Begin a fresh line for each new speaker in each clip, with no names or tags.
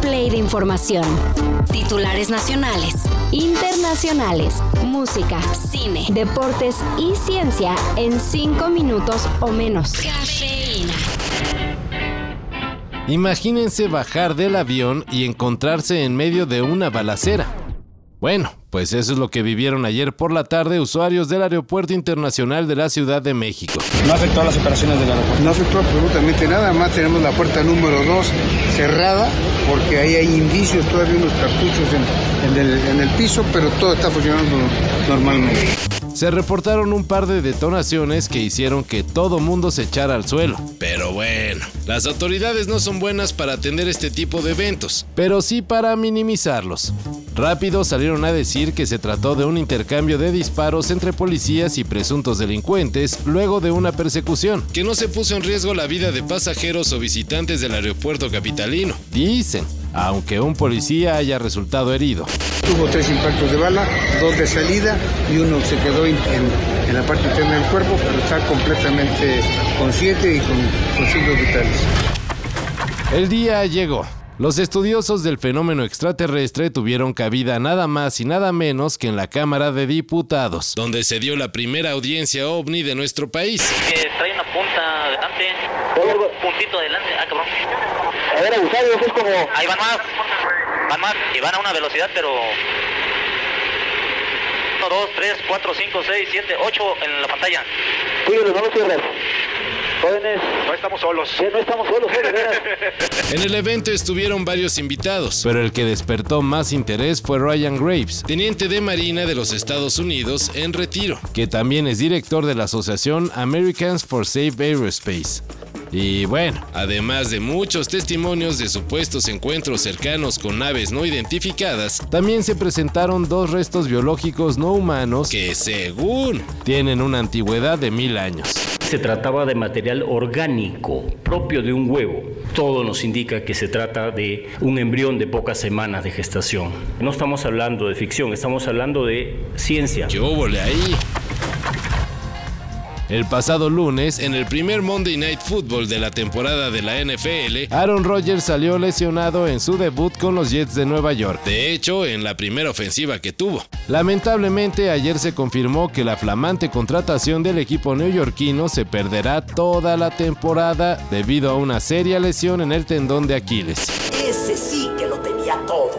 play de información. Titulares nacionales, internacionales, música, cine, deportes y ciencia en cinco minutos o menos. Cafeína.
Imagínense bajar del avión y encontrarse en medio de una balacera. Bueno, pues eso es lo que vivieron ayer por la tarde usuarios del Aeropuerto Internacional de la Ciudad de México.
No afectó a las operaciones del aeropuerto.
No afectó absolutamente nada, más tenemos la puerta número 2 cerrada porque ahí hay indicios, todavía unos cartuchos en, en, el, en el piso, pero todo está funcionando normalmente.
Se reportaron un par de detonaciones que hicieron que todo mundo se echara al suelo. Pero bueno, las autoridades no son buenas para atender este tipo de eventos, pero sí para minimizarlos. Rápido salieron a decir que se trató de un intercambio de disparos entre policías y presuntos delincuentes luego de una persecución, que no se puso en riesgo la vida de pasajeros o visitantes del aeropuerto capitalino. Dicen, aunque un policía haya resultado herido.
Tuvo tres impactos de bala, dos de salida y uno se quedó en, en la parte interna del cuerpo, pero está completamente consciente y con, con signos vitales.
El día llegó. Los estudiosos del fenómeno extraterrestre tuvieron cabida nada más y nada menos que en la Cámara de Diputados, donde se dio la primera audiencia ovni de nuestro país.
Que trae una punta adelante, un puntito adelante, ah cabrón.
A ver, abusado, es como...
Ahí van más, van más, y van a una velocidad, pero... 1, 2, 3, 4, 5, 6, 7, 8 en la pantalla.
Cuídalo, no lo cierres. Jóvenes,
No estamos solos.
sí, no estamos solos, eh.
En el evento estuvieron varios invitados, pero el que despertó más interés fue Ryan Graves, teniente de Marina de los Estados Unidos en retiro, que también es director de la asociación Americans for Safe Aerospace. Y bueno, además de muchos testimonios de supuestos encuentros cercanos con naves no identificadas, también se presentaron dos restos biológicos no humanos que, según, tienen una antigüedad de mil años.
Se trataba de material orgánico propio de un huevo. Todo nos indica que se trata de un embrión de pocas semanas de gestación. No estamos hablando de ficción, estamos hablando de ciencia.
¿Qué óvole ahí? El pasado lunes, en el primer Monday Night Football de la temporada de la NFL, Aaron Rodgers salió lesionado en su debut con los Jets de Nueva York. De hecho, en la primera ofensiva que tuvo. Lamentablemente, ayer se confirmó que la flamante contratación del equipo neoyorquino se perderá toda la temporada debido a una seria lesión en el tendón de Aquiles.
Ese sí que lo tenía todo.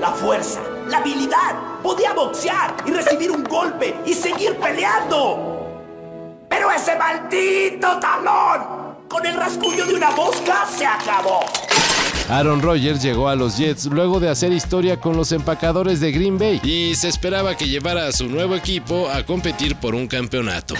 La fuerza, la habilidad. Podía boxear y recibir un golpe y seguir peleando. Pero ese maldito talón, con el rasguño de una mosca, se acabó.
Aaron Rodgers llegó a los Jets luego de hacer historia con los empacadores de Green Bay y se esperaba que llevara a su nuevo equipo a competir por un campeonato.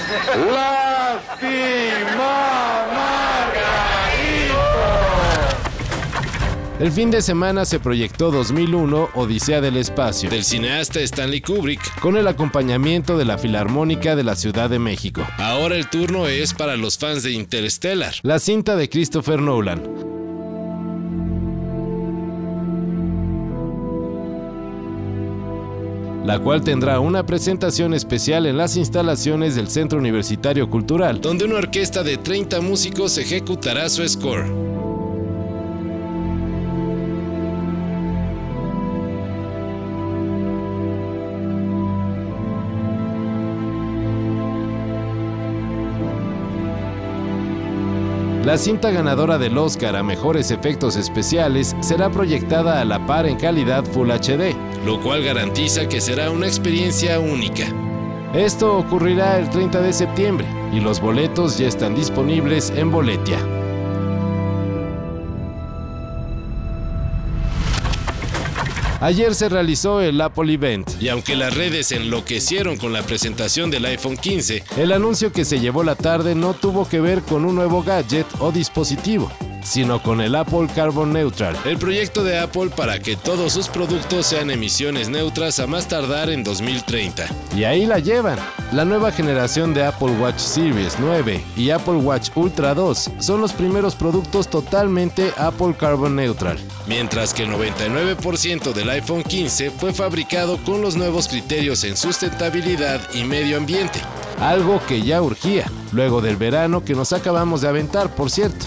El fin de semana se proyectó 2001 Odisea del Espacio del cineasta Stanley Kubrick con el acompañamiento de la Filarmónica de la Ciudad de México. Ahora el turno es para los fans de Interstellar, la cinta de Christopher Nolan. la cual tendrá una presentación especial en las instalaciones del Centro Universitario Cultural, donde una orquesta de 30 músicos ejecutará su score. La cinta ganadora del Oscar a mejores efectos especiales será proyectada a la par en calidad Full HD, lo cual garantiza que será una experiencia única. Esto ocurrirá el 30 de septiembre y los boletos ya están disponibles en Boletia. Ayer se realizó el Apple Event. Y aunque las redes enloquecieron con la presentación del iPhone 15, el anuncio que se llevó la tarde no tuvo que ver con un nuevo gadget o dispositivo sino con el Apple Carbon Neutral, el proyecto de Apple para que todos sus productos sean emisiones neutras a más tardar en 2030. Y ahí la llevan. La nueva generación de Apple Watch Series 9 y Apple Watch Ultra 2 son los primeros productos totalmente Apple Carbon Neutral, mientras que el 99% del iPhone 15 fue fabricado con los nuevos criterios en sustentabilidad y medio ambiente, algo que ya urgía, luego del verano que nos acabamos de aventar, por cierto